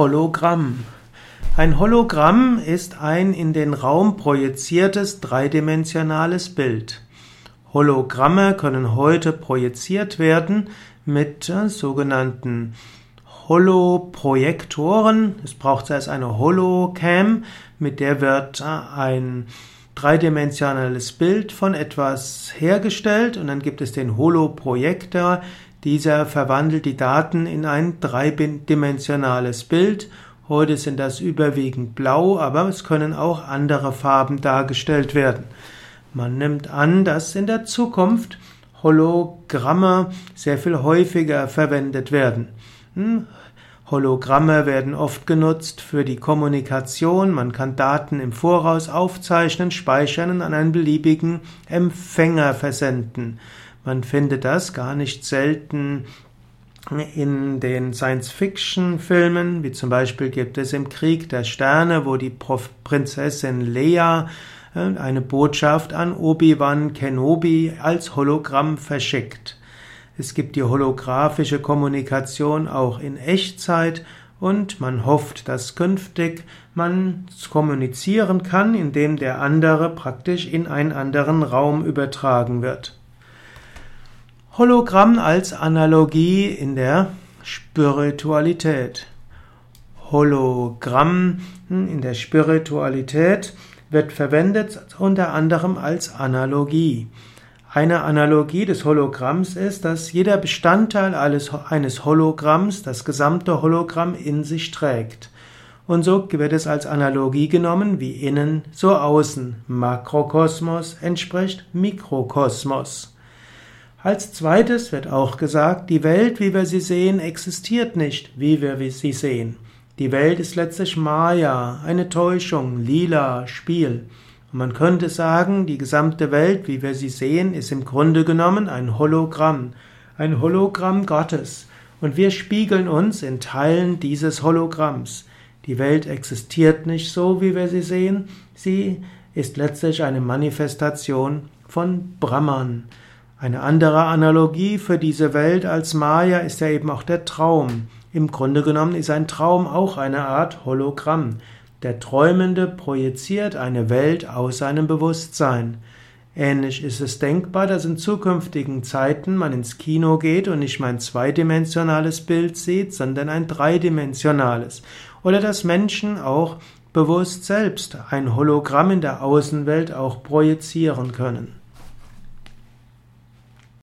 Hologramm. Ein Hologramm ist ein in den Raum projiziertes dreidimensionales Bild. Hologramme können heute projiziert werden mit äh, sogenannten Holoprojektoren. Es braucht zuerst eine Holocam, mit der wird äh, ein dreidimensionales Bild von etwas hergestellt und dann gibt es den Holoprojektor, dieser verwandelt die Daten in ein dreidimensionales Bild. Heute sind das überwiegend blau, aber es können auch andere Farben dargestellt werden. Man nimmt an, dass in der Zukunft Hologramme sehr viel häufiger verwendet werden. Hm? Hologramme werden oft genutzt für die Kommunikation. Man kann Daten im Voraus aufzeichnen, speichern und an einen beliebigen Empfänger versenden. Man findet das gar nicht selten in den Science-Fiction-Filmen, wie zum Beispiel gibt es im Krieg der Sterne, wo die Prinzessin Leia äh, eine Botschaft an Obi-Wan Kenobi als Hologramm verschickt. Es gibt die holographische Kommunikation auch in Echtzeit und man hofft, dass künftig man kommunizieren kann, indem der andere praktisch in einen anderen Raum übertragen wird. Hologramm als Analogie in der Spiritualität. Hologramm in der Spiritualität wird verwendet unter anderem als Analogie. Eine Analogie des Hologramms ist, dass jeder Bestandteil eines Hologramms das gesamte Hologramm in sich trägt. Und so wird es als Analogie genommen wie innen, so außen. Makrokosmos entspricht Mikrokosmos. Als zweites wird auch gesagt, die Welt, wie wir sie sehen, existiert nicht, wie wir sie sehen. Die Welt ist letztlich Maya, eine Täuschung, lila, Spiel. Und man könnte sagen, die gesamte Welt, wie wir sie sehen, ist im Grunde genommen ein Hologramm, ein Hologramm Gottes. Und wir spiegeln uns in Teilen dieses Hologramms. Die Welt existiert nicht so, wie wir sie sehen, sie ist letztlich eine Manifestation von Brahman. Eine andere Analogie für diese Welt als Maya ist ja eben auch der Traum. Im Grunde genommen ist ein Traum auch eine Art Hologramm. Der Träumende projiziert eine Welt aus seinem Bewusstsein. Ähnlich ist es denkbar, dass in zukünftigen Zeiten man ins Kino geht und nicht mehr ein zweidimensionales Bild sieht, sondern ein dreidimensionales. Oder dass Menschen auch bewusst selbst ein Hologramm in der Außenwelt auch projizieren können.